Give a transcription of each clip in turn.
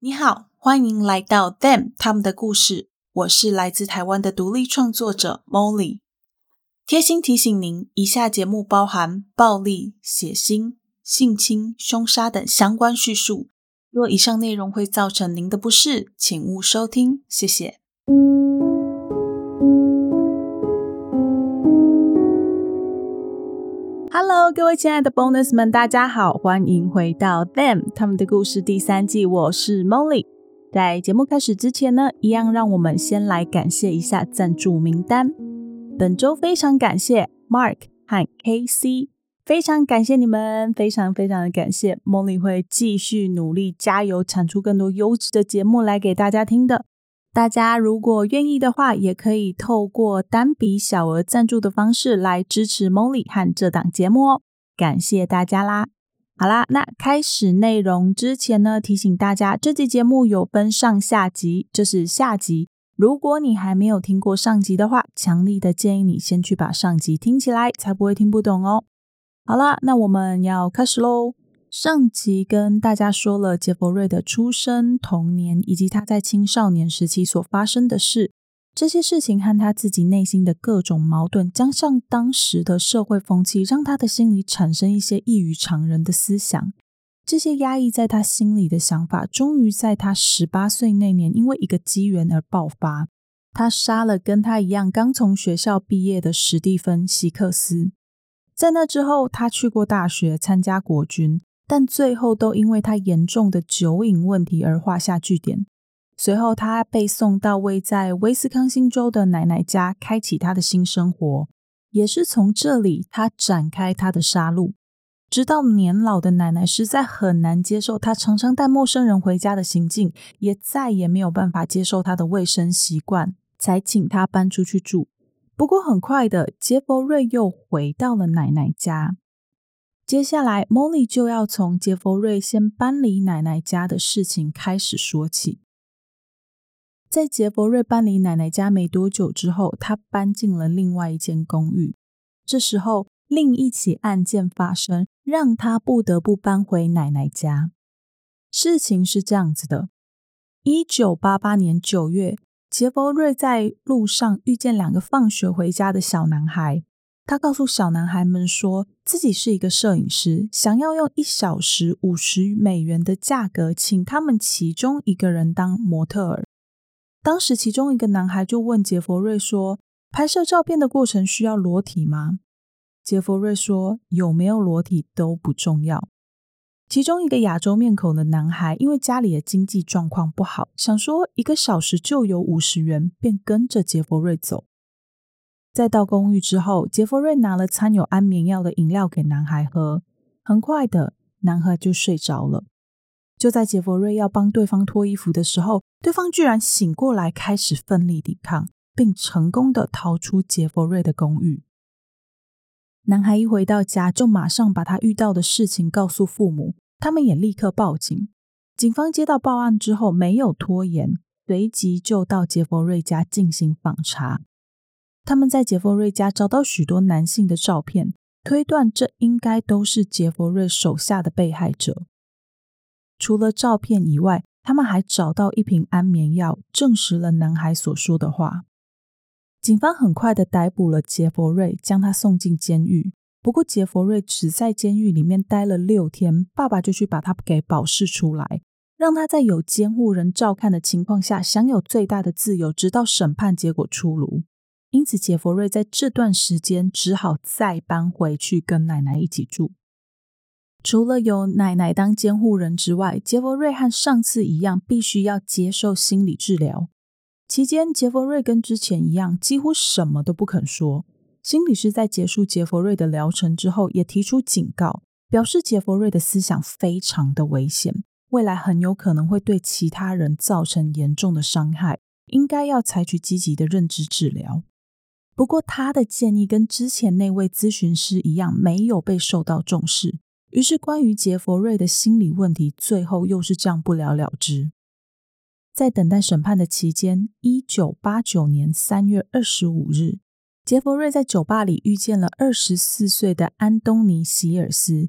你好，欢迎来到 Them 他们的故事。我是来自台湾的独立创作者 Molly。贴心提醒您，以下节目包含暴力、血腥、性侵、凶杀等相关叙述。若以上内容会造成您的不适，请勿收听。谢谢。各位亲爱的 Bonus 们，大家好，欢迎回到 Them 他们的故事第三季。我是 Molly。在节目开始之前呢，一样让我们先来感谢一下赞助名单。本周非常感谢 Mark 和 KC，非常感谢你们，非常非常的感谢。Molly 会继续努力加油，产出更多优质的节目来给大家听的。大家如果愿意的话，也可以透过单笔小额赞助的方式来支持 Molly 和这档节目哦，感谢大家啦！好啦，那开始内容之前呢，提醒大家，这集节目有分上下集，这是下集。如果你还没有听过上集的话，强力的建议你先去把上集听起来，才不会听不懂哦。好啦，那我们要开始喽。上集跟大家说了杰佛瑞的出生、童年以及他在青少年时期所发生的事，这些事情和他自己内心的各种矛盾，加上当时的社会风气，让他的心里产生一些异于常人的思想。这些压抑在他心里的想法，终于在他十八岁那年，因为一个机缘而爆发。他杀了跟他一样刚从学校毕业的史蒂芬·希克斯。在那之后，他去过大学，参加国军。但最后都因为他严重的酒瘾问题而画下句点。随后，他被送到位在威斯康星州的奶奶家，开启他的新生活。也是从这里，他展开他的杀戮，直到年老的奶奶实在很难接受他常常带陌生人回家的行径，也再也没有办法接受他的卫生习惯，才请他搬出去住。不过，很快的，杰佛瑞又回到了奶奶家。接下来，Molly 就要从杰佛瑞先搬离奶奶家的事情开始说起。在杰佛瑞搬离奶奶家没多久之后，他搬进了另外一间公寓。这时候，另一起案件发生，让他不得不搬回奶奶家。事情是这样子的：一九八八年九月，杰佛瑞在路上遇见两个放学回家的小男孩。他告诉小男孩们说，自己是一个摄影师，想要用一小时五十美元的价格，请他们其中一个人当模特儿。当时，其中一个男孩就问杰佛瑞说：“拍摄照片的过程需要裸体吗？”杰佛瑞说：“有没有裸体都不重要。”其中一个亚洲面孔的男孩，因为家里的经济状况不好，想说一个小时就有五十元，便跟着杰佛瑞走。在到公寓之后，杰佛瑞拿了掺有安眠药的饮料给男孩喝。很快的，男孩就睡着了。就在杰佛瑞要帮对方脱衣服的时候，对方居然醒过来，开始奋力抵抗，并成功的逃出杰佛瑞的公寓。男孩一回到家，就马上把他遇到的事情告诉父母，他们也立刻报警。警方接到报案之后，没有拖延，随即就到杰佛瑞家进行访查。他们在杰佛瑞家找到许多男性的照片，推断这应该都是杰佛瑞手下的被害者。除了照片以外，他们还找到一瓶安眠药，证实了男孩所说的话。警方很快的逮捕了杰佛瑞，将他送进监狱。不过，杰佛瑞只在监狱里面待了六天，爸爸就去把他给保释出来，让他在有监护人照看的情况下，享有最大的自由，直到审判结果出炉。因此，杰佛瑞在这段时间只好再搬回去跟奶奶一起住。除了有奶奶当监护人之外，杰佛瑞和上次一样，必须要接受心理治疗。期间，杰佛瑞跟之前一样，几乎什么都不肯说。心理师在结束杰佛瑞的疗程之后，也提出警告，表示杰佛瑞的思想非常的危险，未来很有可能会对其他人造成严重的伤害，应该要采取积极的认知治疗。不过，他的建议跟之前那位咨询师一样，没有被受到重视。于是，关于杰佛瑞的心理问题，最后又是这样不了了之。在等待审判的期间，一九八九年三月二十五日，杰佛瑞在酒吧里遇见了二十四岁的安东尼·希尔斯。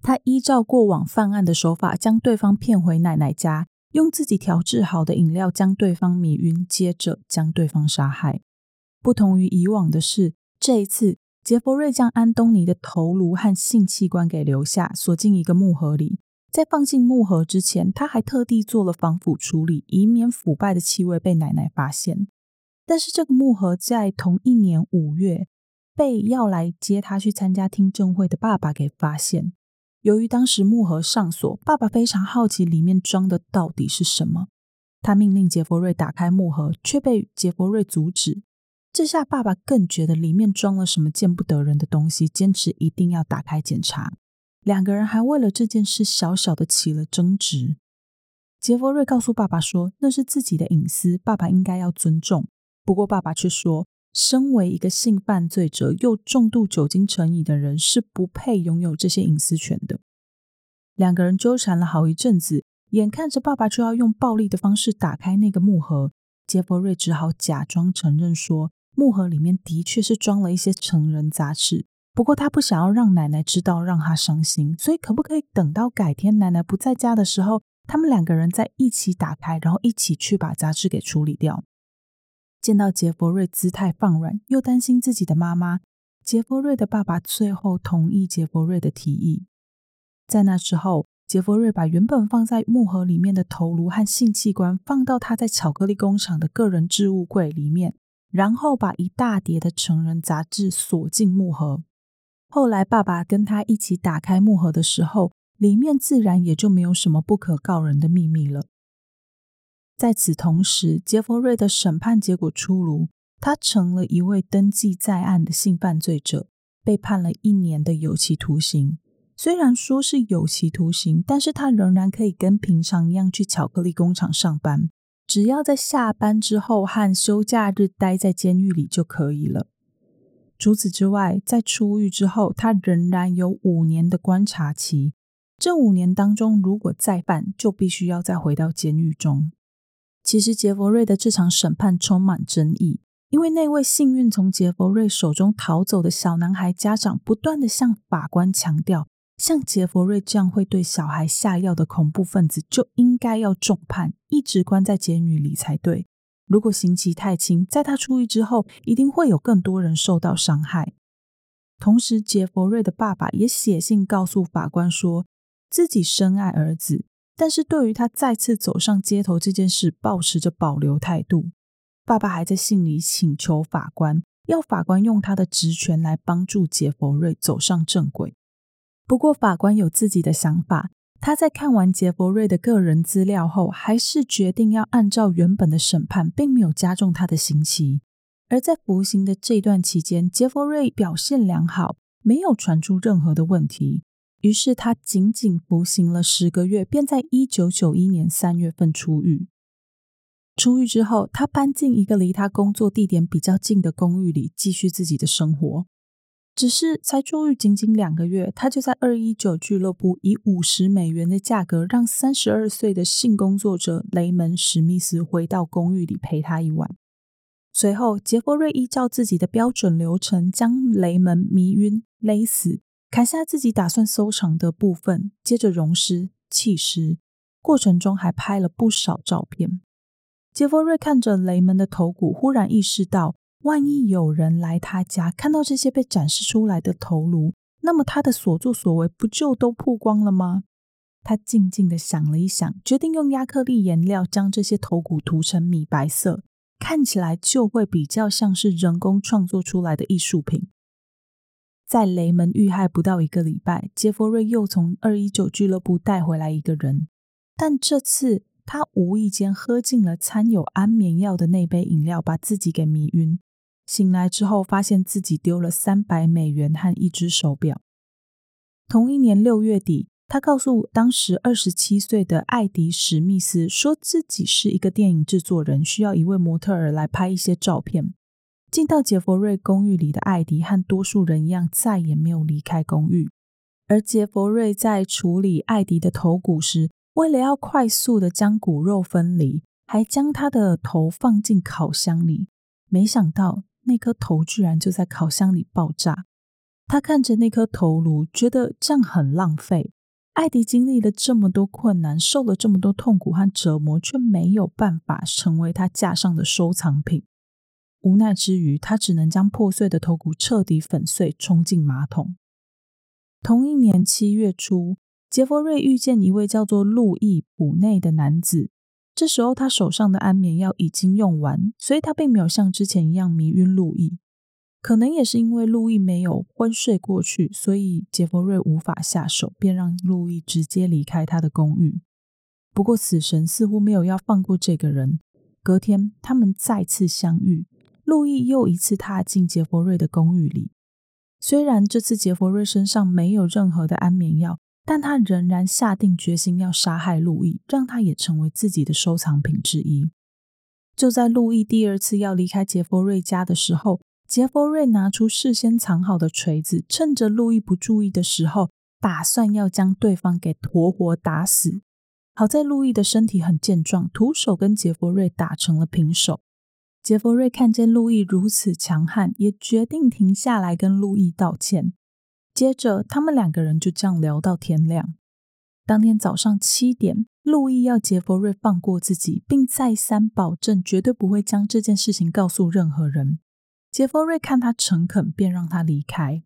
他依照过往犯案的手法，将对方骗回奶奶家，用自己调制好的饮料将对方迷晕，接着将对方杀害。不同于以往的是，这一次杰佛瑞将安东尼的头颅和性器官给留下，锁进一个木盒里。在放进木盒之前，他还特地做了防腐处理，以免腐败的气味被奶奶发现。但是这个木盒在同一年五月被要来接他去参加听证会的爸爸给发现。由于当时木盒上锁，爸爸非常好奇里面装的到底是什么。他命令杰佛瑞打开木盒，却被杰佛瑞阻止。这下爸爸更觉得里面装了什么见不得人的东西，坚持一定要打开检查。两个人还为了这件事小小的起了争执。杰佛瑞告诉爸爸说：“那是自己的隐私，爸爸应该要尊重。”不过爸爸却说：“身为一个性犯罪者又重度酒精成瘾的人，是不配拥有这些隐私权的。”两个人纠缠了好一阵子，眼看着爸爸就要用暴力的方式打开那个木盒，杰佛瑞只好假装承认说：“木盒里面的确是装了一些成人杂志。”不过他不想要让奶奶知道，让她伤心，所以可不可以等到改天奶奶不在家的时候，他们两个人再一起打开，然后一起去把杂志给处理掉？见到杰佛瑞姿态放软，又担心自己的妈妈，杰佛瑞的爸爸最后同意杰佛瑞的提议。在那之后，杰佛瑞把原本放在木盒里面的头颅和性器官放到他在巧克力工厂的个人置物柜里面，然后把一大叠的成人杂志锁进木盒。后来，爸爸跟他一起打开木盒的时候，里面自然也就没有什么不可告人的秘密了。在此同时，杰弗瑞的审判结果出炉，他成了一位登记在案的性犯罪者，被判了一年的有期徒刑。虽然说是有期徒刑，但是他仍然可以跟平常一样去巧克力工厂上班，只要在下班之后和休假日待在监狱里就可以了。除此之外，在出狱之后，他仍然有五年的观察期。这五年当中，如果再犯，就必须要再回到监狱中。其实，杰佛瑞的这场审判充满争议，因为那位幸运从杰佛瑞手中逃走的小男孩家长不断地向法官强调，像杰佛瑞这样会对小孩下药的恐怖分子，就应该要重判，一直关在监狱里才对。如果刑期太轻，在他出狱之后，一定会有更多人受到伤害。同时，杰佛瑞的爸爸也写信告诉法官说，自己深爱儿子，但是对于他再次走上街头这件事，抱持着保留态度。爸爸还在信里请求法官，要法官用他的职权来帮助杰佛瑞走上正轨。不过，法官有自己的想法。他在看完杰佛瑞的个人资料后，还是决定要按照原本的审判，并没有加重他的刑期。而在服刑的这段期间，杰佛瑞表现良好，没有传出任何的问题。于是他仅仅服刑了十个月，便在一九九一年三月份出狱。出狱之后，他搬进一个离他工作地点比较近的公寓里，继续自己的生活。只是才出狱仅仅两个月，他就在二一九俱乐部以五十美元的价格，让三十二岁的性工作者雷蒙·史密斯回到公寓里陪他一晚。随后，杰佛瑞依照自己的标准流程，将雷蒙迷晕、勒死，砍下自己打算收藏的部分，接着溶尸、弃尸，过程中还拍了不少照片。杰佛瑞看着雷蒙的头骨，忽然意识到。万一有人来他家看到这些被展示出来的头颅，那么他的所作所为不就都曝光了吗？他静静地想了一想，决定用亚克力颜料将这些头骨涂成米白色，看起来就会比较像是人工创作出来的艺术品。在雷蒙遇害不到一个礼拜，杰佛瑞又从二一九俱乐部带回来一个人，但这次他无意间喝进了掺有安眠药的那杯饮料，把自己给迷晕。醒来之后，发现自己丢了三百美元和一只手表。同一年六月底，他告诉当时二十七岁的艾迪·史密斯，说自己是一个电影制作人，需要一位模特儿来拍一些照片。进到杰佛瑞公寓里的艾迪，和多数人一样，再也没有离开公寓。而杰佛瑞在处理艾迪的头骨时，为了要快速的将骨肉分离，还将他的头放进烤箱里。没想到。那颗头居然就在烤箱里爆炸。他看着那颗头颅，觉得这样很浪费。艾迪经历了这么多困难，受了这么多痛苦和折磨，却没有办法成为他架上的收藏品。无奈之余，他只能将破碎的头骨彻底粉碎，冲进马桶。同一年七月初，杰弗瑞遇见一位叫做路易·普内的男子。这时候，他手上的安眠药已经用完，所以他并没有像之前一样迷晕路易。可能也是因为路易没有昏睡过去，所以杰佛瑞无法下手，便让路易直接离开他的公寓。不过，死神似乎没有要放过这个人。隔天，他们再次相遇，路易又一次踏进杰佛瑞的公寓里。虽然这次杰佛瑞身上没有任何的安眠药，但他仍然下定决心要杀害路易，让他也成为自己的收藏品之一。就在路易第二次要离开杰佛瑞家的时候，杰佛瑞拿出事先藏好的锤子，趁着路易不注意的时候，打算要将对方给活活打死。好在路易的身体很健壮，徒手跟杰佛瑞打成了平手。杰佛瑞看见路易如此强悍，也决定停下来跟路易道歉。接着，他们两个人就这样聊到天亮。当天早上七点，路易要杰弗瑞放过自己，并再三保证绝对不会将这件事情告诉任何人。杰弗瑞看他诚恳，便让他离开。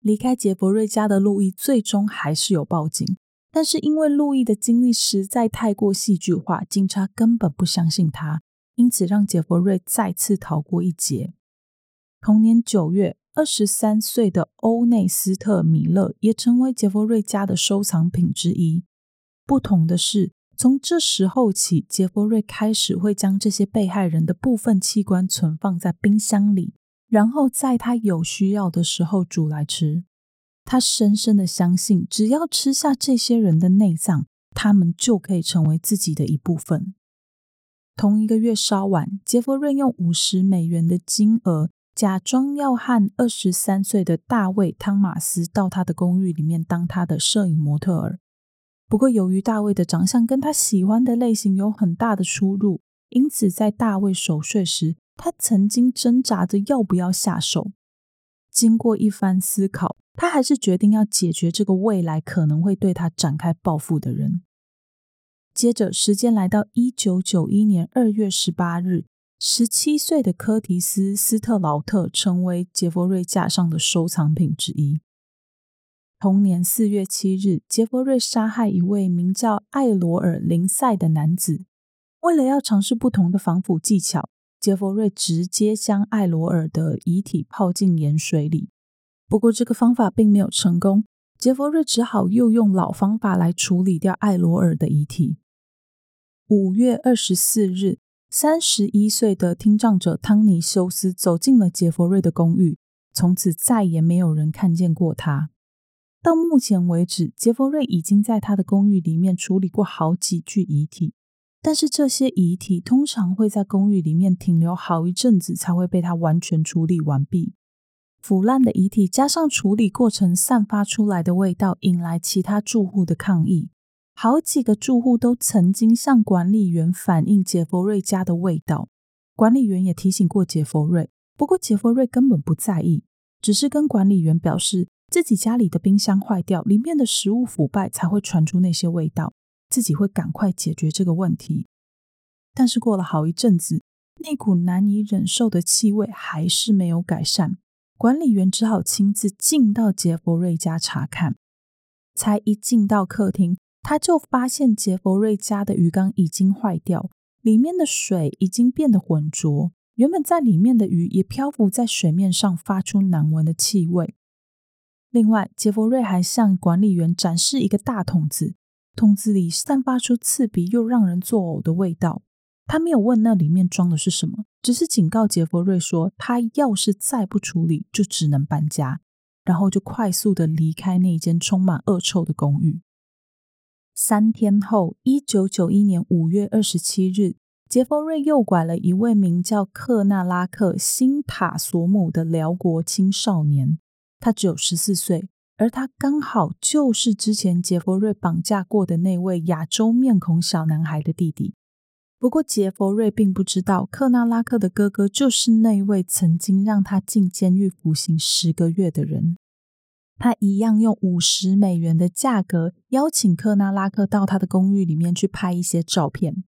离开杰弗瑞家的路易最终还是有报警，但是因为路易的经历实在太过戏剧化，警察根本不相信他，因此让杰弗瑞再次逃过一劫。同年九月，二十三岁的欧内斯特·米勒也成为杰弗瑞家的收藏品之一。不同的是，从这时候起，杰弗瑞开始会将这些被害人的部分器官存放在冰箱里，然后在他有需要的时候煮来吃。他深深的相信，只要吃下这些人的内脏，他们就可以成为自己的一部分。同一个月稍晚，杰弗瑞用五十美元的金额，假装要和二十三岁的大卫·汤马斯到他的公寓里面当他的摄影模特儿。不过，由于大卫的长相跟他喜欢的类型有很大的出入，因此在大卫熟睡时，他曾经挣扎着要不要下手。经过一番思考，他还是决定要解决这个未来可能会对他展开报复的人。接着，时间来到一九九一年二月十八日，十七岁的柯提斯·斯特劳特成为杰佛瑞架上的收藏品之一。同年四月七日，杰佛瑞杀害一位名叫艾罗尔·林赛的男子。为了要尝试不同的防腐技巧，杰佛瑞直接将艾罗尔的遗体泡进盐水里。不过，这个方法并没有成功，杰佛瑞只好又用老方法来处理掉艾罗尔的遗体。五月二十四日，三十一岁的听障者汤尼修斯走进了杰佛瑞的公寓，从此再也没有人看见过他。到目前为止，杰佛瑞已经在他的公寓里面处理过好几具遗体，但是这些遗体通常会在公寓里面停留好一阵子，才会被他完全处理完毕。腐烂的遗体加上处理过程散发出来的味道，引来其他住户的抗议。好几个住户都曾经向管理员反映杰佛瑞家的味道，管理员也提醒过杰佛瑞，不过杰佛瑞根本不在意，只是跟管理员表示。自己家里的冰箱坏掉，里面的食物腐败，才会传出那些味道。自己会赶快解决这个问题。但是过了好一阵子，那股难以忍受的气味还是没有改善。管理员只好亲自进到杰佛瑞家查看。才一进到客厅，他就发现杰佛瑞家的鱼缸已经坏掉，里面的水已经变得浑浊，原本在里面的鱼也漂浮在水面上，发出难闻的气味。另外，杰佛瑞还向管理员展示一个大桶子，桶子里散发出刺鼻又让人作呕的味道。他没有问那里面装的是什么，只是警告杰佛瑞说，他要是再不处理，就只能搬家，然后就快速的离开那间充满恶臭的公寓。三天后，一九九一年五月二十七日，杰佛瑞诱拐了一位名叫克纳拉克·辛塔索姆的寮国青少年。他只有十四岁，而他刚好就是之前杰佛瑞绑架过的那位亚洲面孔小男孩的弟弟。不过，杰佛瑞并不知道克纳拉克的哥哥就是那位曾经让他进监狱服刑十个月的人。他一样用五十美元的价格邀请克纳拉克到他的公寓里面去拍一些照片。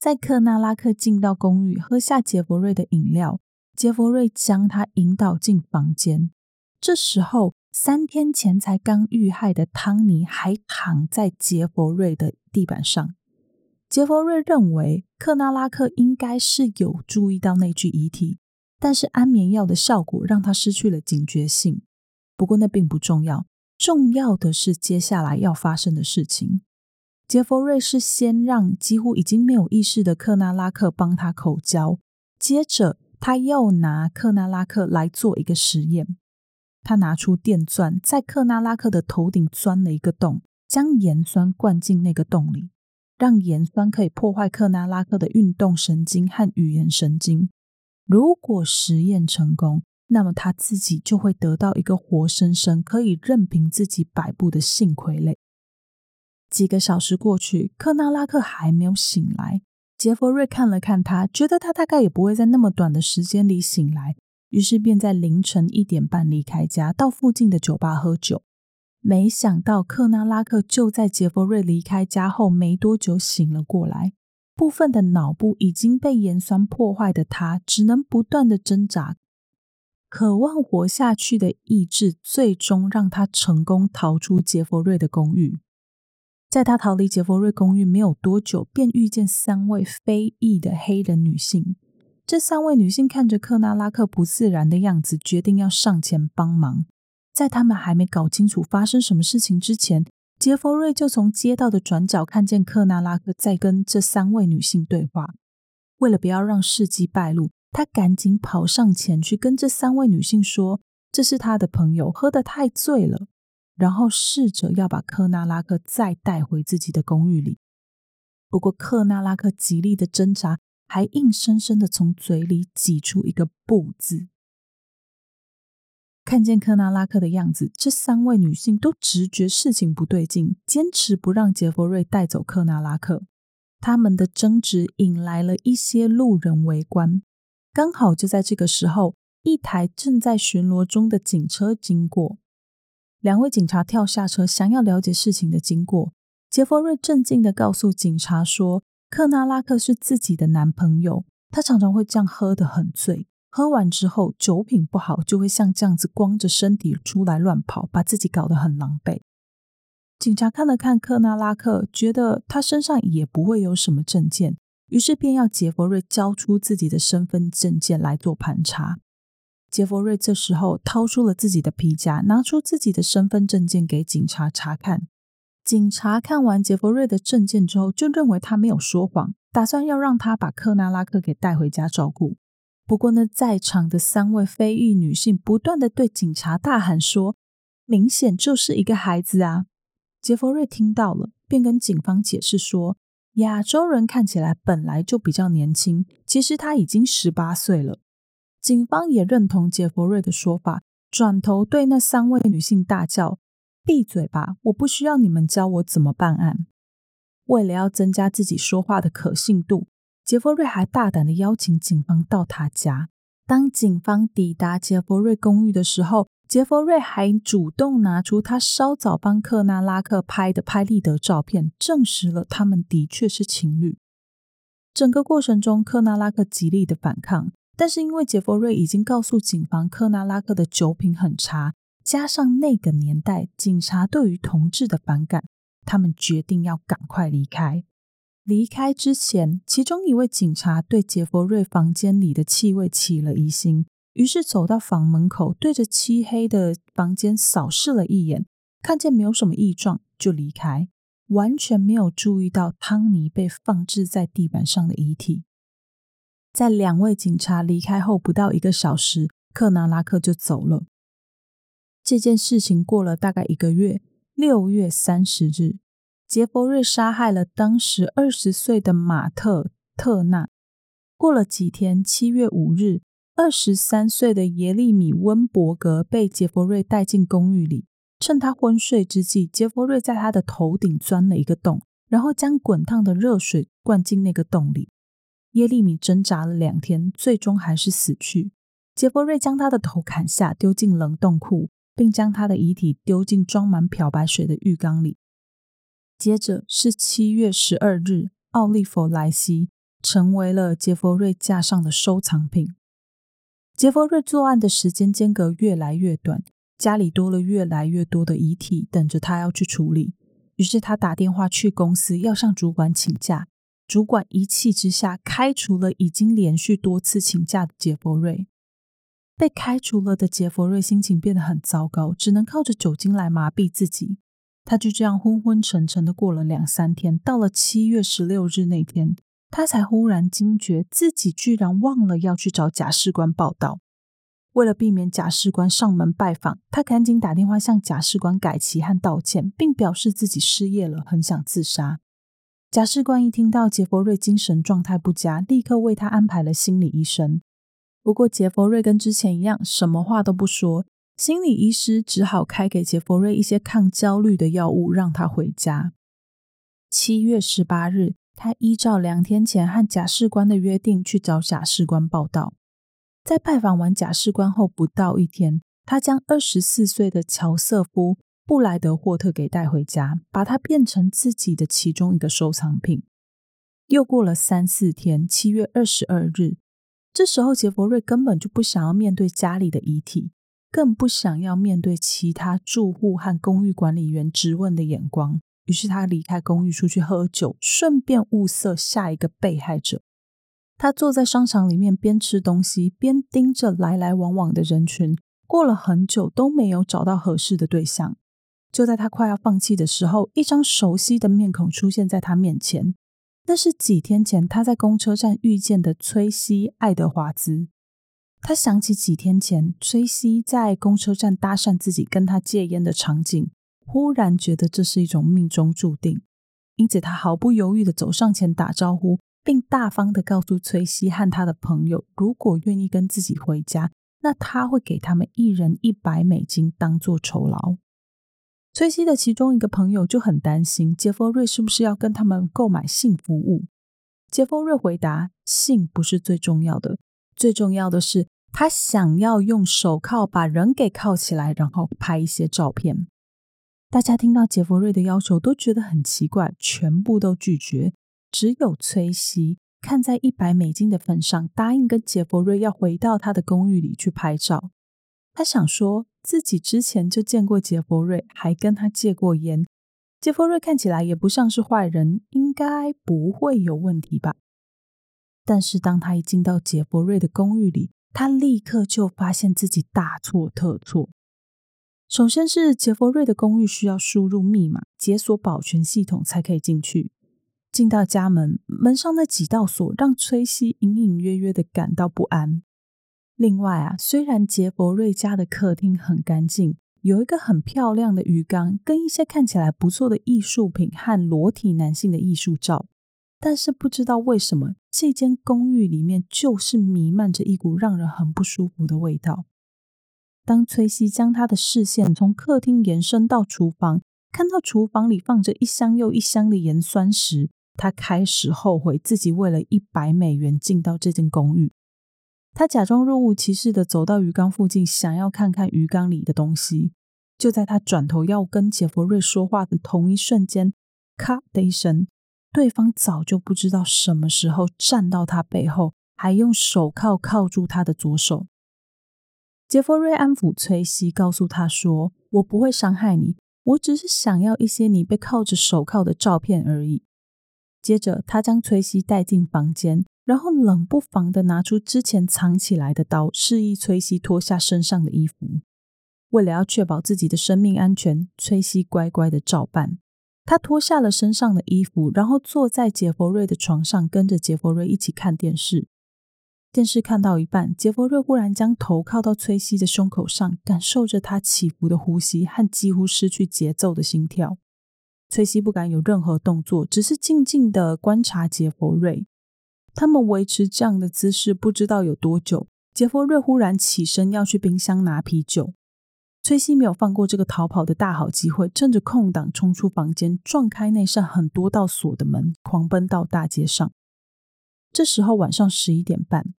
在克纳拉克进到公寓，喝下杰佛瑞的饮料，杰佛瑞将他引导进房间。这时候，三天前才刚遇害的汤尼还躺在杰佛瑞的地板上。杰佛瑞认为克纳拉克应该是有注意到那具遗体，但是安眠药的效果让他失去了警觉性。不过那并不重要，重要的是接下来要发生的事情。杰佛瑞是先让几乎已经没有意识的克纳拉克帮他口交，接着他又拿克纳拉克来做一个实验。他拿出电钻，在克纳拉克的头顶钻了一个洞，将盐酸灌进那个洞里，让盐酸可以破坏克纳拉克的运动神经和语言神经。如果实验成功，那么他自己就会得到一个活生生可以任凭自己摆布的性傀儡。几个小时过去，克纳拉克还没有醒来。杰佛瑞看了看他，觉得他大概也不会在那么短的时间里醒来。于是便在凌晨一点半离开家，到附近的酒吧喝酒。没想到克纳拉克就在杰佛瑞离开家后没多久醒了过来。部分的脑部已经被盐酸破坏的他，只能不断的挣扎，渴望活下去的意志，最终让他成功逃出杰佛瑞的公寓。在他逃离杰佛瑞公寓没有多久，便遇见三位非裔的黑人女性。这三位女性看着克纳拉克不自然的样子，决定要上前帮忙。在他们还没搞清楚发生什么事情之前，杰佛瑞就从街道的转角看见克纳拉克在跟这三位女性对话。为了不要让事迹败露，他赶紧跑上前去跟这三位女性说：“这是他的朋友，喝得太醉了。”然后试着要把克纳拉克再带回自己的公寓里。不过，克纳拉克极力的挣扎。还硬生生的从嘴里挤出一个“不”字。看见克纳拉克的样子，这三位女性都直觉事情不对劲，坚持不让杰佛瑞带走克纳拉克。他们的争执引来了一些路人围观。刚好就在这个时候，一台正在巡逻中的警车经过，两位警察跳下车，想要了解事情的经过。杰佛瑞镇静的告诉警察说，克纳拉克是自己的男朋友，他常常会这样喝得很醉，喝完之后酒品不好，就会像这样子光着身体出来乱跑，把自己搞得很狼狈。警察看了看克纳拉克，觉得他身上也不会有什么证件，于是便要杰佛瑞交出自己的身份证件来做盘查。杰佛瑞这时候掏出了自己的皮夹，拿出自己的身份证件给警察查看。警察看完杰佛瑞的证件之后，就认为他没有说谎，打算要让他把克纳拉克给带回家照顾。不过呢，在场的三位非裔女性不断地对警察大喊说：“明显就是一个孩子啊！”杰佛瑞听到了，便跟警方解释说：“亚洲人看起来本来就比较年轻，其实他已经十八岁了。”警方也认同杰佛瑞的说法，转头对那三位女性大叫。闭嘴吧！我不需要你们教我怎么办案。为了要增加自己说话的可信度，杰佛瑞还大胆地邀请警方到他家。当警方抵达杰佛瑞公寓的时候，杰佛瑞还主动拿出他稍早帮克纳拉克拍的拍立得照片，证实了他们的确是情侣。整个过程中，克纳拉克极力的反抗，但是因为杰佛瑞已经告诉警方，克纳拉克的酒品很差。加上那个年代警察对于同志的反感，他们决定要赶快离开。离开之前，其中一位警察对杰佛瑞房间里的气味起了疑心，于是走到房门口，对着漆黑的房间扫视了一眼，看见没有什么异状，就离开，完全没有注意到汤尼被放置在地板上的遗体。在两位警察离开后不到一个小时，克纳拉克就走了。这件事情过了大概一个月，六月三十日，杰弗瑞杀害了当时二十岁的马特·特纳。过了几天，七月五日，二十三岁的耶利米·温伯格被杰佛瑞带进公寓里，趁他昏睡之际，杰佛瑞在他的头顶钻了一个洞，然后将滚烫的热水灌进那个洞里。耶利米挣扎了两天，最终还是死去。杰佛瑞将他的头砍下，丢进冷冻库。并将他的遗体丢进装满漂白水的浴缸里。接着是七月十二日，奥利弗莱西成为了杰佛瑞架上的收藏品。杰佛瑞作案的时间间隔越来越短，家里多了越来越多的遗体等着他要去处理。于是他打电话去公司，要向主管请假。主管一气之下开除了已经连续多次请假的杰佛瑞。被开除了的杰佛瑞心情变得很糟糕，只能靠着酒精来麻痹自己。他就这样昏昏沉沉的过了两三天。到了七月十六日那天，他才忽然惊觉自己居然忘了要去找贾士官报到。为了避免贾士官上门拜访，他赶紧打电话向贾士官改期和道歉，并表示自己失业了，很想自杀。贾士官一听到杰佛瑞精神状态不佳，立刻为他安排了心理医生。不过杰佛瑞跟之前一样，什么话都不说，心理医师只好开给杰佛瑞一些抗焦虑的药物，让他回家。七月十八日，他依照两天前和假士官的约定去找假士官报到。在拜访完假士官后不到一天，他将二十四岁的乔瑟夫·布莱德霍特给带回家，把他变成自己的其中一个收藏品。又过了三四天，七月二十二日，这时候杰佛瑞根本就不想要面对家里的遗体，更不想要面对其他住户和公寓管理员质问的眼光，于是他离开公寓出去喝酒，顺便物色下一个被害者。他坐在商场里面，边吃东西边盯着来来往往的人群，过了很久都没有找到合适的对象。就在他快要放弃的时候，一张熟悉的面孔出现在他面前。那是几天前他在公车站遇见的崔西·爱德华兹。他想起几天前崔西在公车站搭讪自己，跟他戒烟的场景，忽然觉得这是一种命中注定，因此他毫不犹豫地走上前打招呼。并大方地告诉崔西和他的朋友，如果愿意跟自己回家，那他会给他们一人一百美金当做酬劳。崔西的其中一个朋友就很担心杰佛瑞是不是要跟他们购买性服务。杰佛瑞回答：性不是最重要的，最重要的是他想要用手铐把人给铐起来，然后拍一些照片。大家听到杰佛瑞的要求都觉得很奇怪，全部都拒绝。只有崔西看在一百美金的份上，答应跟杰佛瑞要回到他的公寓里去拍照。他想说自己之前就见过杰佛瑞，还跟他戒过烟。杰佛瑞看起来也不像是坏人，应该不会有问题吧？但是当他一进到杰佛瑞的公寓里，他立刻就发现自己大错特错。首先是杰佛瑞的公寓需要输入密码，解锁保全系统才可以进去。进到家门，门上那几道锁让崔西隐隐约约的感到不安。另外啊，虽然杰佛瑞家的客厅很干净，有一个很漂亮的鱼缸，跟一些看起来不错的艺术品和裸体男性的艺术照，但是不知道为什么，这间公寓里面就是弥漫着一股让人很不舒服的味道。当崔西将他的视线从客厅延伸到厨房，看到厨房里放着一箱又一箱的盐酸时，他开始后悔自己为了一百美元进到这间公寓。他假装若无其事的走到鱼缸附近，想要看看鱼缸里的东西。就在他转头要跟杰弗瑞说话的同一瞬间，咔的一声，对方早就不知道什么时候站到他背后，还用手铐铐住他的左手。杰佛瑞安抚崔西，告诉他说：“我不会伤害你，我只是想要一些你被铐着手铐的照片而已。”接着，他将崔西带进房间，然后冷不防地拿出之前藏起来的刀，示意崔西脱下身上的衣服。为了要确保自己的生命安全，崔西乖乖的照办。他脱下了身上的衣服，然后坐在杰佛瑞的床上，跟着杰佛瑞一起看电视。电视看到一半，杰佛瑞忽然将头靠到崔西的胸口上，感受着他起伏的呼吸和几乎失去节奏的心跳。崔西不敢有任何动作，只是静静地观察杰佛瑞。他们维持这样的姿势，不知道有多久。杰佛瑞忽然起身要去冰箱拿啤酒，崔西没有放过这个逃跑的大好机会，趁着空档冲出房间，撞开那扇很多道锁的门，狂奔到大街上。这时候晚上十一点半，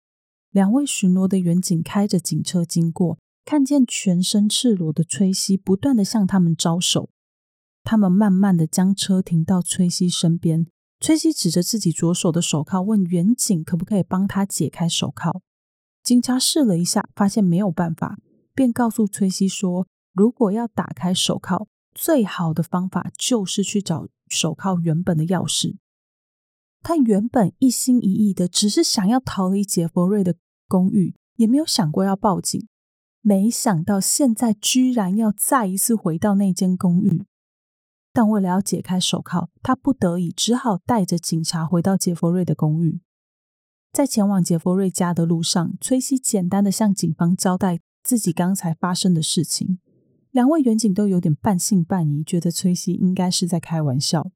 两位巡逻的远警开着警车经过，看见全身赤裸的崔西不断的向他们招手。他们慢慢的将车停到崔西身边。崔西指着自己左手的手铐，问远警可不可以帮他解开手铐。警察试了一下，发现没有办法，便告诉崔西说：“如果要打开手铐，最好的方法就是去找手铐原本的钥匙。”他原本一心一意的只是想要逃离杰佛瑞的公寓，也没有想过要报警。没想到现在居然要再一次回到那间公寓。但为了要解开手铐，他不得已只好带着警察回到杰佛瑞的公寓。在前往杰佛瑞家的路上，崔西简单的向警方交代自己刚才发生的事情。两位远警都有点半信半疑，觉得崔西应该是在开玩笑。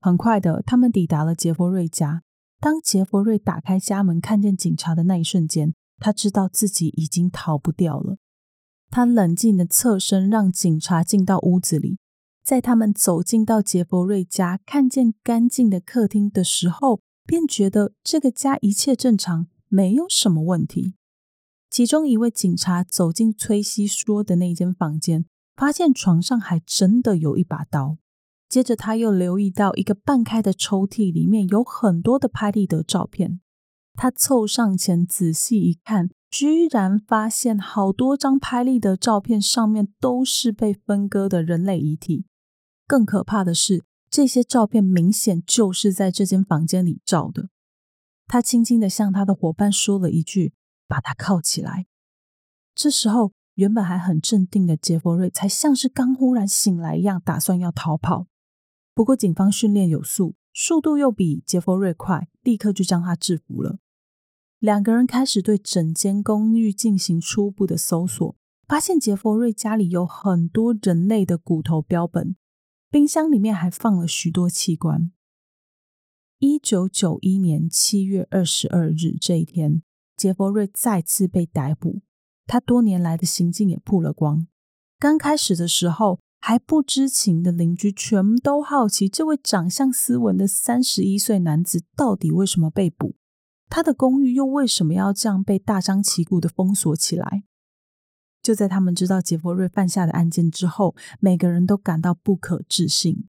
很快的，他们抵达了杰佛瑞家。当杰佛瑞打开家门，看见警察的那一瞬间，他知道自己已经逃不掉了。他冷静的侧身，让警察进到屋子里。在他们走进到杰佛瑞家，看见干净的客厅的时候，便觉得这个家一切正常，没有什么问题。其中一位警察走进崔西说的那间房间，发现床上还真的有一把刀。接着他又留意到一个半开的抽屉里面有很多的拍立得照片。他凑上前仔细一看，居然发现好多张拍立得照片上面都是被分割的人类遗体。更可怕的是，这些照片明显就是在这间房间里照的。他轻轻地向他的伙伴说了一句：“把他铐起来。”这时候，原本还很镇定的杰佛瑞才像是刚忽然醒来一样，打算要逃跑。不过，警方训练有素，速度又比杰佛瑞快，立刻就将他制服了。两个人开始对整间公寓进行初步的搜索，发现杰佛瑞家里有很多人类的骨头标本。冰箱里面还放了许多器官。一九九一年七月二十二日这一天，杰佛瑞再次被逮捕，他多年来的行径也曝了光。刚开始的时候，还不知情的邻居全都好奇，这位长相斯文的三十一岁男子到底为什么被捕？他的公寓又为什么要这样被大张旗鼓的封锁起来？就在他们知道杰佛瑞犯下的案件之后，每个人都感到不可置信。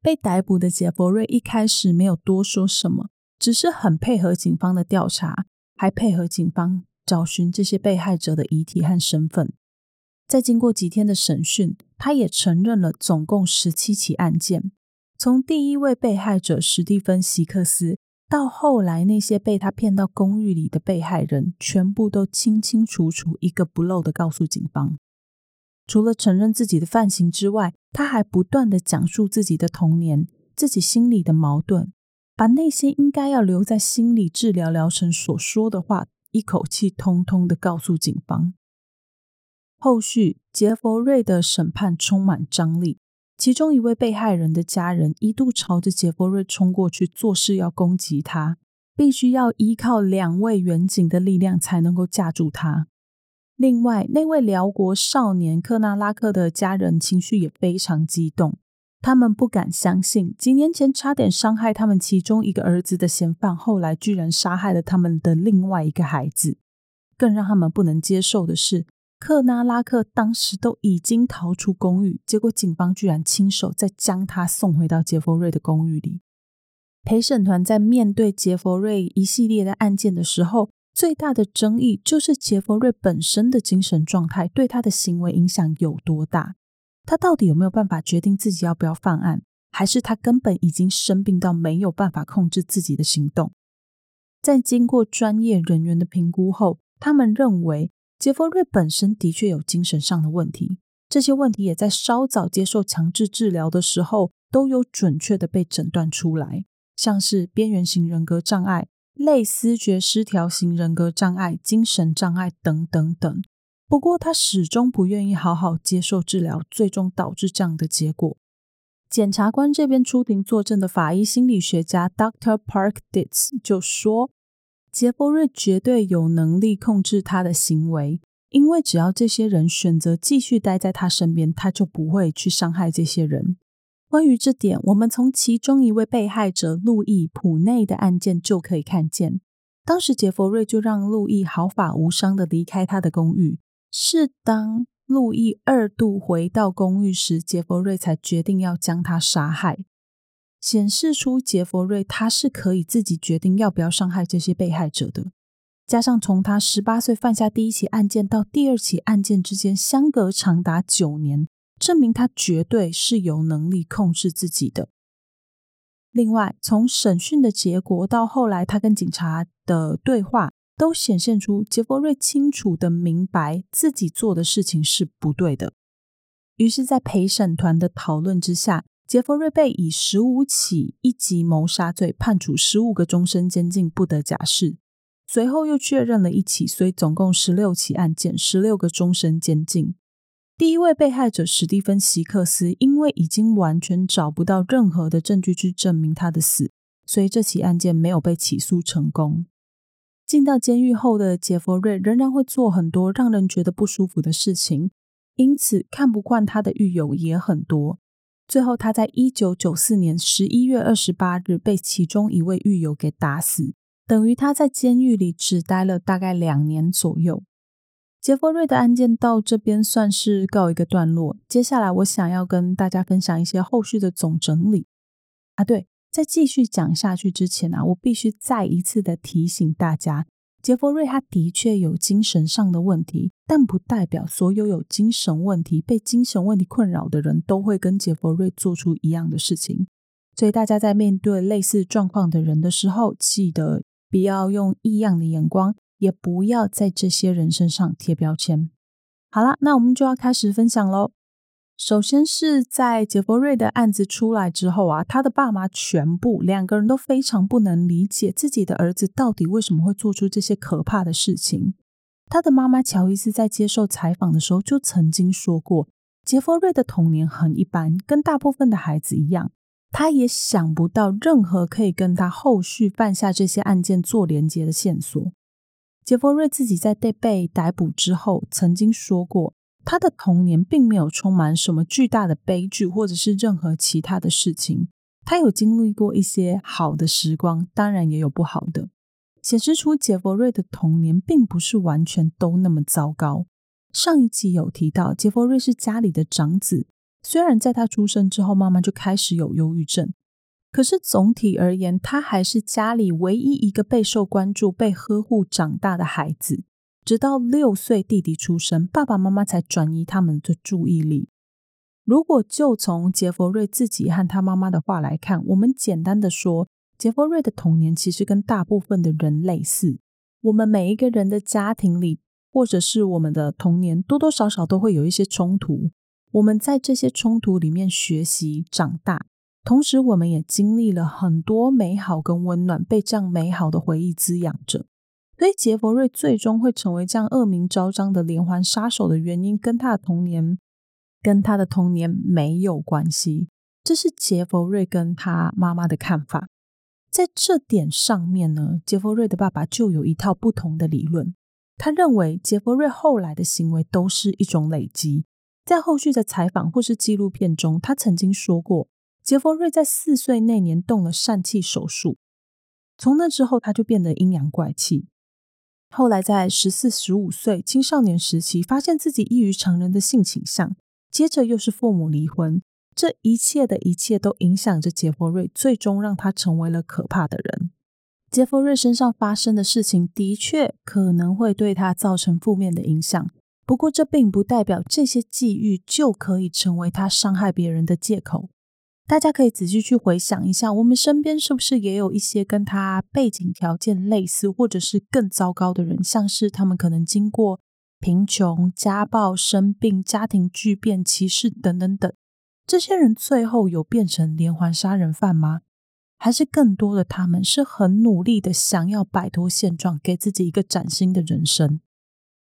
被逮捕的杰佛瑞一开始没有多说什么，只是很配合警方的调查，还配合警方找寻这些被害者的遗体和身份。在经过几天的审讯，他也承认了总共十七起案件，从第一位被害者史蒂芬·席克斯。到后来，那些被他骗到公寓里的被害人，全部都清清楚楚、一个不漏的告诉警方。除了承认自己的犯行之外，他还不断的讲述自己的童年、自己心里的矛盾，把那些应该要留在心理治疗疗程所说的话，一口气通通的告诉警方。后续，杰佛瑞的审判充满张力。其中一位被害人的家人一度朝着杰佛瑞冲过去，做事要攻击他，必须要依靠两位远警的力量才能够架住他。另外，那位辽国少年克纳拉克的家人情绪也非常激动，他们不敢相信，几年前差点伤害他们其中一个儿子的嫌犯，后来居然杀害了他们的另外一个孩子。更让他们不能接受的是，克拉拉克当时都已经逃出公寓，结果警方居然亲手再将他送回到杰佛瑞的公寓里。陪审团在面对杰佛瑞一系列的案件的时候，最大的争议就是杰佛瑞本身的精神状态对他的行为影响有多大？他到底有没有办法决定自己要不要犯案，还是他根本已经生病到没有办法控制自己的行动？在经过专业人员的评估后，他们认为。杰佛瑞本身的确有精神上的问题，这些问题也在稍早接受强制治疗的时候都有准确的被诊断出来，像是边缘型人格障碍、类思觉失调型人格障碍、精神障碍等等等。不过他始终不愿意好好接受治疗，最终导致这样的结果。检察官这边出庭作证的法医心理学家 Doctor Park Ditz 就说。杰佛瑞绝对有能力控制他的行为，因为只要这些人选择继续待在他身边，他就不会去伤害这些人。关于这点，我们从其中一位被害者路易·普内的案件就可以看见。当时杰佛瑞就让路易毫发无伤地离开他的公寓，是当路易二度回到公寓时，杰佛瑞才决定要将他杀害，显示出杰佛瑞他是可以自己决定要不要伤害这些被害者的。加上从他十八岁犯下第一起案件到第二起案件之间相隔长达九年，证明他绝对是有能力控制自己的。另外，从审讯的结果到后来他跟警察的对话，都显现出杰佛瑞清楚的明白自己做的事情是不对的。于是，在陪审团的讨论之下，杰佛瑞被以十五起一级谋杀罪判处十五个终身监禁，不得假释。随后又确认了一起，所以总共十六起案件，十六个终身监禁。第一位被害者史蒂芬·席克斯，因为已经完全找不到任何的证据去证明他的死，所以这起案件没有被起诉成功。进到监狱后的杰佛瑞仍然会做很多让人觉得不舒服的事情，因此看不惯他的狱友也很多。最后，他在一九九四年十一月二十八日被其中一位狱友给打死。等于他在监狱里只待了大概两年左右。杰佛瑞的案件到这边算是告一个段落。接下来，我想要跟大家分享一些后续的总整理。啊，对，在继续讲下去之前啊，我必须再一次的提醒大家，杰佛瑞他的确有精神上的问题，但不代表所有有精神问题、被精神问题困扰的人都会跟杰佛瑞做出一样的事情。所以，大家在面对类似状况的人的时候，记得。不要用异样的眼光，也不要在这些人身上贴标签。好了，那我们就要开始分享喽。首先是在杰佛瑞的案子出来之后啊，他的爸妈全部两个人都非常不能理解自己的儿子到底为什么会做出这些可怕的事情。他的妈妈乔伊斯在接受采访的时候就曾经说过，杰佛瑞的童年很一般，跟大部分的孩子一样。他也想不到任何可以跟他后续犯下这些案件做连接的线索。杰佛瑞自己在被被逮捕之后曾经说过，他的童年并没有充满什么巨大的悲剧，或者是任何其他的事情。他有经历过一些好的时光，当然也有不好的，显示出杰佛瑞的童年并不是完全都那么糟糕。上一集有提到，杰佛瑞是家里的长子。虽然在他出生之后，妈妈就开始有忧郁症，可是总体而言，他还是家里唯一一个备受关注、被呵护长大的孩子。直到六岁弟弟出生，爸爸妈妈才转移他们的注意力。如果就从杰佛瑞自己和他妈妈的话来看，我们简单的说，杰佛瑞的童年其实跟大部分的人类似。我们每一个人的家庭里，或者是我们的童年，多多少少都会有一些冲突。我们在这些冲突里面学习长大，同时我们也经历了很多美好跟温暖，被这样美好的回忆滋养着。所以杰佛瑞最终会成为这样恶名昭彰的连环杀手的原因，跟他的童年跟他的童年没有关系。这是杰佛瑞跟他妈妈的看法。在这点上面呢，杰佛瑞的爸爸就有一套不同的理论。他认为杰佛瑞后来的行为都是一种累积。在后续的采访或是纪录片中，他曾经说过，杰佛瑞在四岁那年动了疝气手术，从那之后他就变得阴阳怪气。后来在十四、十五岁青少年时期，发现自己异于常人的性倾向，接着又是父母离婚，这一切的一切都影响着杰佛瑞，最终让他成为了可怕的人。杰佛瑞身上发生的事情，的确可能会对他造成负面的影响。不过，这并不代表这些际遇就可以成为他伤害别人的借口。大家可以仔细去回想一下，我们身边是不是也有一些跟他背景条件类似，或者是更糟糕的人？像是他们可能经过贫穷、家暴、生病、家庭巨变、歧视等等等。这些人最后有变成连环杀人犯吗？还是更多的他们是很努力的想要摆脱现状，给自己一个崭新的人生？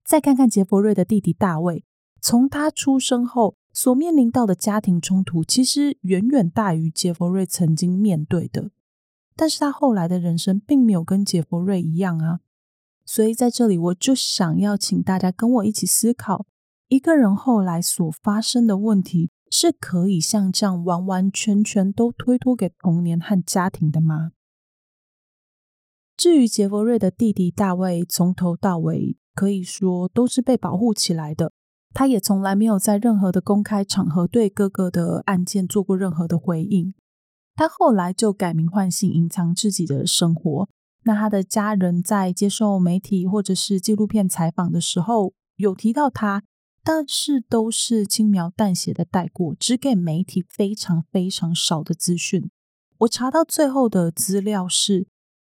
再看看杰佛瑞的弟弟大卫，从他出生后所面临到的家庭冲突，其实远远大于杰佛瑞曾经面对的。但是他后来的人生并没有跟杰佛瑞一样啊，所以在这里我就想要请大家跟我一起思考：一个人后来所发生的问题，是可以像这样完完全全都推脱给童年和家庭的吗？至于杰佛瑞的弟弟大卫，从头到尾可以说都是被保护起来的。他也从来没有在任何的公开场合对哥哥的案件做过任何的回应。他后来就改名换姓，隐藏自己的生活。那他的家人在接受媒体或者是纪录片采访的时候，有提到他，但是都是轻描淡写的带过，只给媒体非常非常少的资讯。我查到最后的资料是，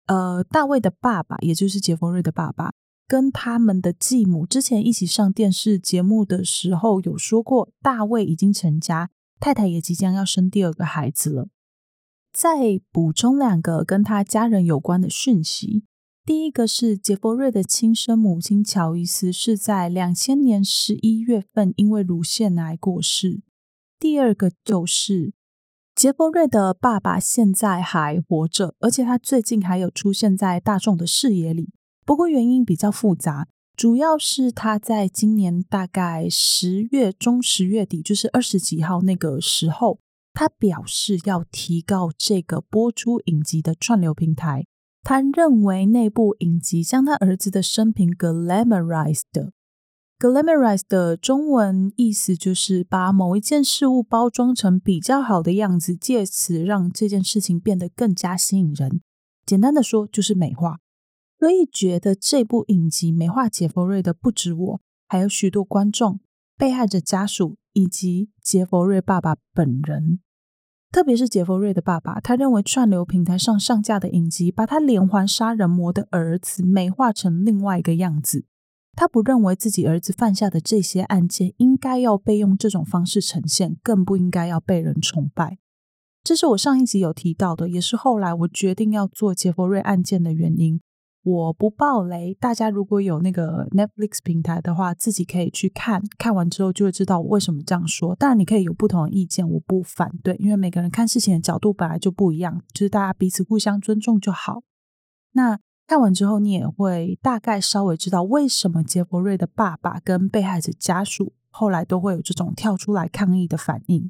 呃，大卫的爸爸，也就是杰佛瑞的爸爸，跟他们的继母之前一起上电视节目的时候有说过，大卫已经成家，太太也即将要生第二个孩子了。再补充两个跟他家人有关的讯息。第一个是杰佛瑞的亲生母亲乔伊斯是在两千年十一月份因为乳腺癌过世。第二个就是杰佛瑞的爸爸现在还活着，而且他最近还有出现在大众的视野里。不过原因比较复杂，主要是他在今年大概十月中、十月底，就是二十几号那个时候。他表示要提高这个播出影集的串流平台。他认为那部影集将他儿子的生平 glamorized。glamorized 的中文意思就是把某一件事物包装成比较好的样子，借此让这件事情变得更加吸引人。简单的说，就是美化。所以觉得这部影集美化杰佛瑞的不止我，还有许多观众、被害者家属以及杰佛瑞爸爸本人。特别是杰佛瑞的爸爸，他认为串流平台上上架的影集把他连环杀人魔的儿子美化成另外一个样子。他不认为自己儿子犯下的这些案件应该要被用这种方式呈现，更不应该要被人崇拜。这是我上一集有提到的，也是后来我决定要做杰佛瑞案件的原因。我不爆雷，大家如果有那个 Netflix 平台的话，自己可以去看，看完之后就会知道我为什么这样说。当然，你可以有不同的意见，我不反对，因为每个人看事情的角度本来就不一样，就是大家彼此互相尊重就好。那看完之后，你也会大概稍微知道为什么杰佛瑞的爸爸跟被害者家属后来都会有这种跳出来抗议的反应。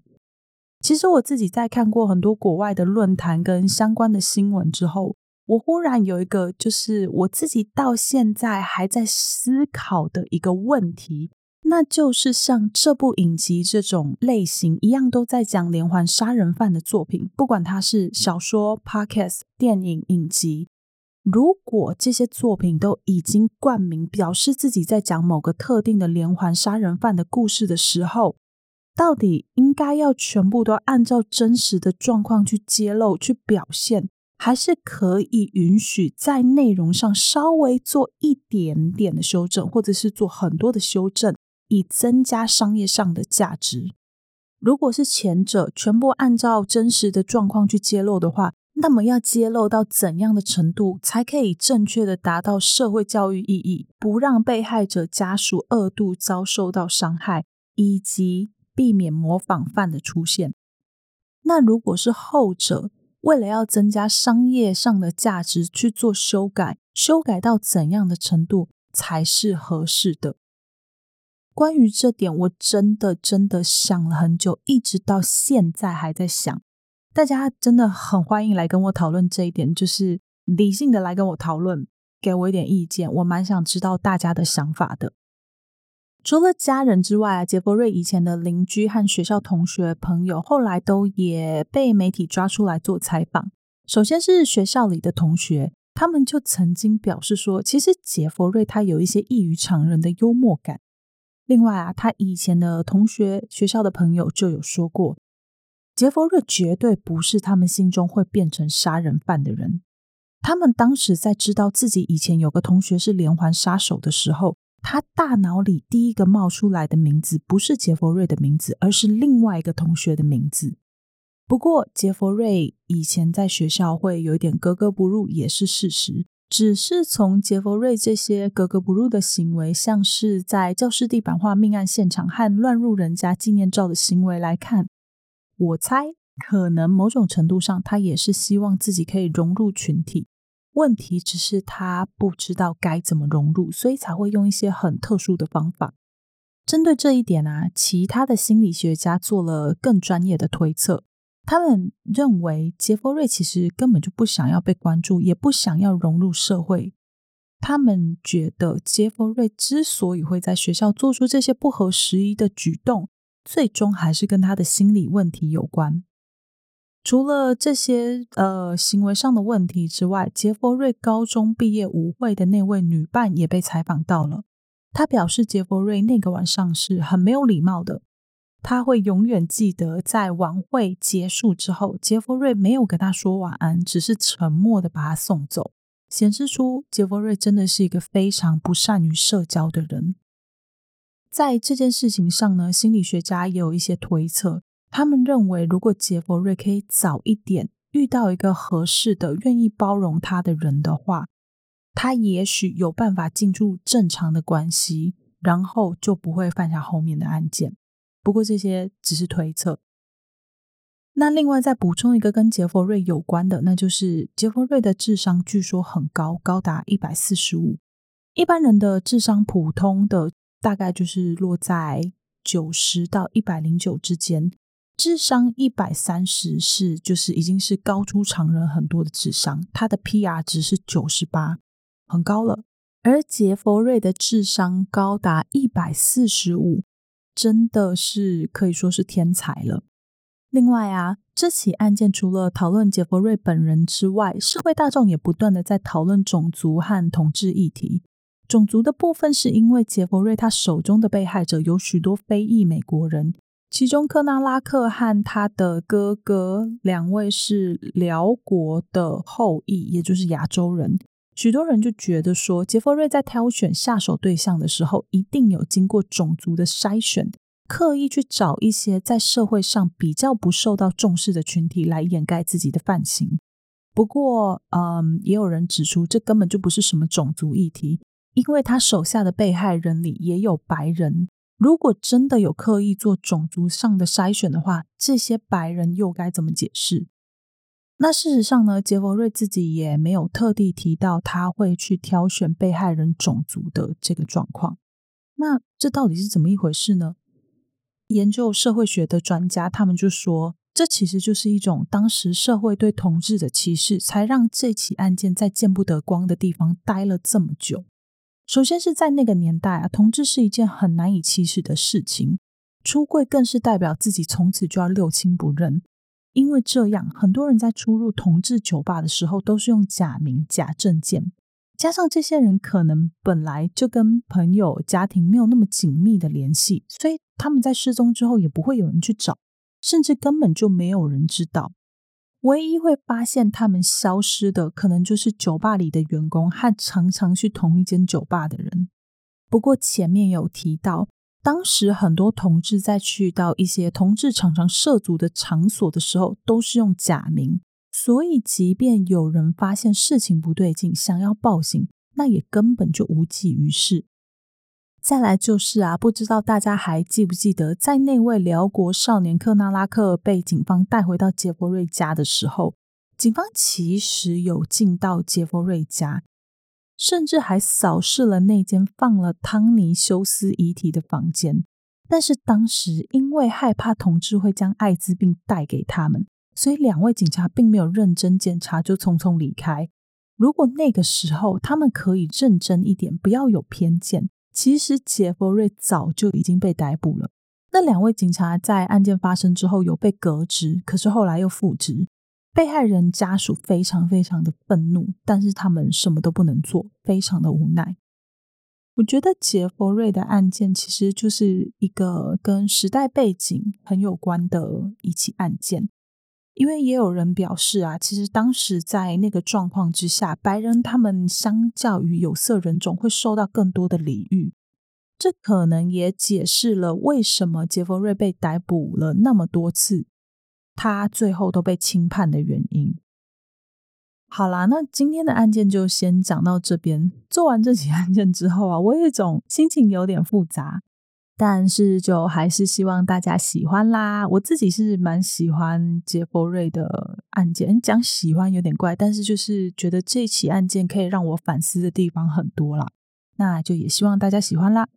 其实我自己在看过很多国外的论坛跟相关的新闻之后。我忽然有一个，就是我自己到现在还在思考的一个问题，那就是像这部影集这种类型一样，都在讲连环杀人犯的作品，不管它是小说、podcast、电影、影集，如果这些作品都已经冠名表示自己在讲某个特定的连环杀人犯的故事的时候，到底应该要全部都按照真实的状况去揭露、去表现？还是可以允许在内容上稍微做一点点的修正，或者是做很多的修正，以增加商业上的价值。如果是前者，全部按照真实的状况去揭露的话，那么要揭露到怎样的程度，才可以正确的达到社会教育意义，不让被害者家属二度遭受到伤害，以及避免模仿犯的出现？那如果是后者，为了要增加商业上的价值去做修改，修改到怎样的程度才是合适的？关于这点，我真的真的想了很久，一直到现在还在想。大家真的很欢迎来跟我讨论这一点，就是理性的来跟我讨论，给我一点意见，我蛮想知道大家的想法的。除了家人之外，杰佛瑞以前的邻居和学校同学朋友，后来都也被媒体抓出来做采访。首先是学校里的同学，他们就曾经表示说，其实杰佛瑞他有一些异于常人的幽默感。另外啊，他以前的同学、学校的朋友就有说过，杰佛瑞绝对不是他们心中会变成杀人犯的人。他们当时在知道自己以前有个同学是连环杀手的时候，他大脑里第一个冒出来的名字不是杰佛瑞的名字，而是另外一个同学的名字。不过，杰佛瑞以前在学校会有一点格格不入，也是事实。只是从杰佛瑞这些格格不入的行为，像是在教室地板画命案现场和乱入人家纪念照的行为来看，我猜可能某种程度上，他也是希望自己可以融入群体。问题只是他不知道该怎么融入，所以才会用一些很特殊的方法。针对这一点啊，其他的心理学家做了更专业的推测。他们认为杰佛瑞其实根本就不想要被关注，也不想要融入社会。他们觉得杰佛瑞之所以会在学校做出这些不合时宜的举动，最终还是跟他的心理问题有关。除了这些呃行为上的问题之外，杰佛瑞高中毕业舞会的那位女伴也被采访到了。她表示，杰佛瑞那个晚上是很没有礼貌的。她会永远记得，在晚会结束之后，杰佛瑞没有跟她说晚安，只是沉默的把她送走，显示出杰佛瑞真的是一个非常不善于社交的人。在这件事情上呢，心理学家也有一些推测。他们认为，如果杰佛瑞可以早一点遇到一个合适的、愿意包容他的人的话，他也许有办法进入正常的关系，然后就不会犯下后面的案件。不过这些只是推测。那另外再补充一个跟杰佛瑞有关的，那就是杰佛瑞的智商据说很高，高达一百四十五。一般人的智商普通的大概就是落在九十到一百零九之间。智商一百三十是就是已经是高出常人很多的智商，他的 PR 值是九十八，很高了。而杰佛瑞的智商高达一百四十五，真的是可以说是天才了。另外啊，这起案件除了讨论杰佛瑞本人之外，社会大众也不断的在讨论种族和同志议题。种族的部分是因为杰佛瑞他手中的被害者有许多非裔美国人。其中，科纳拉克和他的哥哥两位是辽国的后裔，也就是亚洲人。许多人就觉得说，杰佛瑞在挑选下手对象的时候，一定有经过种族的筛选，刻意去找一些在社会上比较不受到重视的群体来掩盖自己的犯行。不过，嗯，也有人指出，这根本就不是什么种族议题，因为他手下的被害人里也有白人。如果真的有刻意做种族上的筛选的话，这些白人又该怎么解释？那事实上呢，杰佛瑞自己也没有特地提到他会去挑选被害人种族的这个状况。那这到底是怎么一回事呢？研究社会学的专家他们就说，这其实就是一种当时社会对同志的歧视，才让这起案件在见不得光的地方待了这么久。首先是在那个年代啊，同志是一件很难以启齿的事情，出柜更是代表自己从此就要六亲不认。因为这样，很多人在出入同志酒吧的时候都是用假名、假证件，加上这些人可能本来就跟朋友、家庭没有那么紧密的联系，所以他们在失踪之后也不会有人去找，甚至根本就没有人知道。唯一会发现他们消失的，可能就是酒吧里的员工和常常去同一间酒吧的人。不过前面有提到，当时很多同志在去到一些同志常常涉足的场所的时候，都是用假名，所以即便有人发现事情不对劲，想要报警，那也根本就无济于事。再来就是啊，不知道大家还记不记得，在那位辽国少年克纳拉克被警方带回到杰佛瑞家的时候，警方其实有进到杰佛瑞家，甚至还扫视了那间放了汤尼休斯遗体的房间。但是当时因为害怕同志会将艾滋病带给他们，所以两位警察并没有认真检查就匆匆离开。如果那个时候他们可以认真一点，不要有偏见。其实杰佛瑞早就已经被逮捕了。那两位警察在案件发生之后有被革职，可是后来又复职。被害人家属非常非常的愤怒，但是他们什么都不能做，非常的无奈。我觉得杰佛瑞的案件其实就是一个跟时代背景很有关的一起案件。因为也有人表示啊，其实当时在那个状况之下，白人他们相较于有色人种会受到更多的礼遇，这可能也解释了为什么杰佛瑞被逮捕了那么多次，他最后都被轻判的原因。好啦，那今天的案件就先讲到这边。做完这起案件之后啊，我有一种心情有点复杂。但是，就还是希望大家喜欢啦。我自己是蛮喜欢杰佛瑞的案件，讲喜欢有点怪，但是就是觉得这起案件可以让我反思的地方很多啦。那就也希望大家喜欢啦。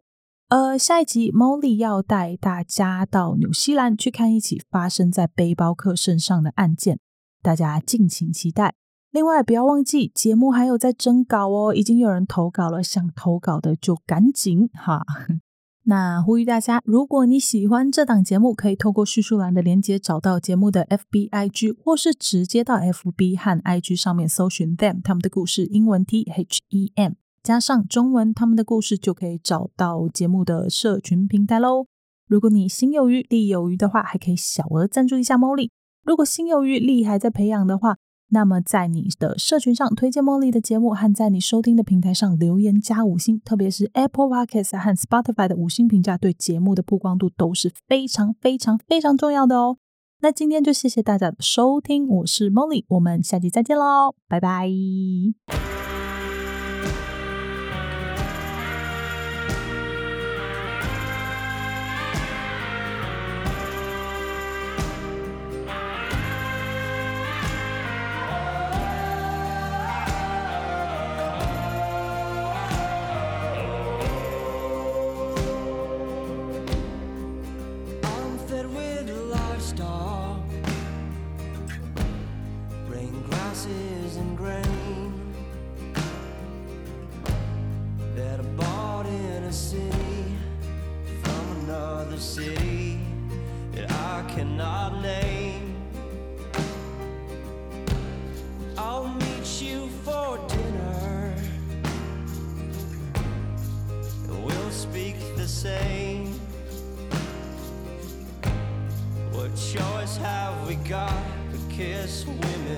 呃，下一集 Molly 要带大家到纽西兰去看一起发生在背包客身上的案件，大家敬请期待。另外，不要忘记节目还有在征稿哦，已经有人投稿了，想投稿的就赶紧哈。那呼吁大家，如果你喜欢这档节目，可以透过叙述栏的连接找到节目的 FB IG，或是直接到 FB 和 IG 上面搜寻 them 他们的故事，英文 T H E M 加上中文他们的故事，就可以找到节目的社群平台喽。如果你心有余力有余的话，还可以小额赞助一下 Molly。如果心有余力还在培养的话，那么，在你的社群上推荐茉莉的节目，和在你收听的平台上留言加五星，特别是 Apple Podcast 和 Spotify 的五星评价，对节目的曝光度都是非常非常非常重要的哦。那今天就谢谢大家的收听，我是茉莉我们下期再见喽，拜拜。and grain that I bought in a city from another city that I cannot name. I'll meet you for dinner and we'll speak the same. What choice have we got? kiss women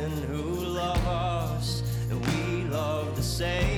say.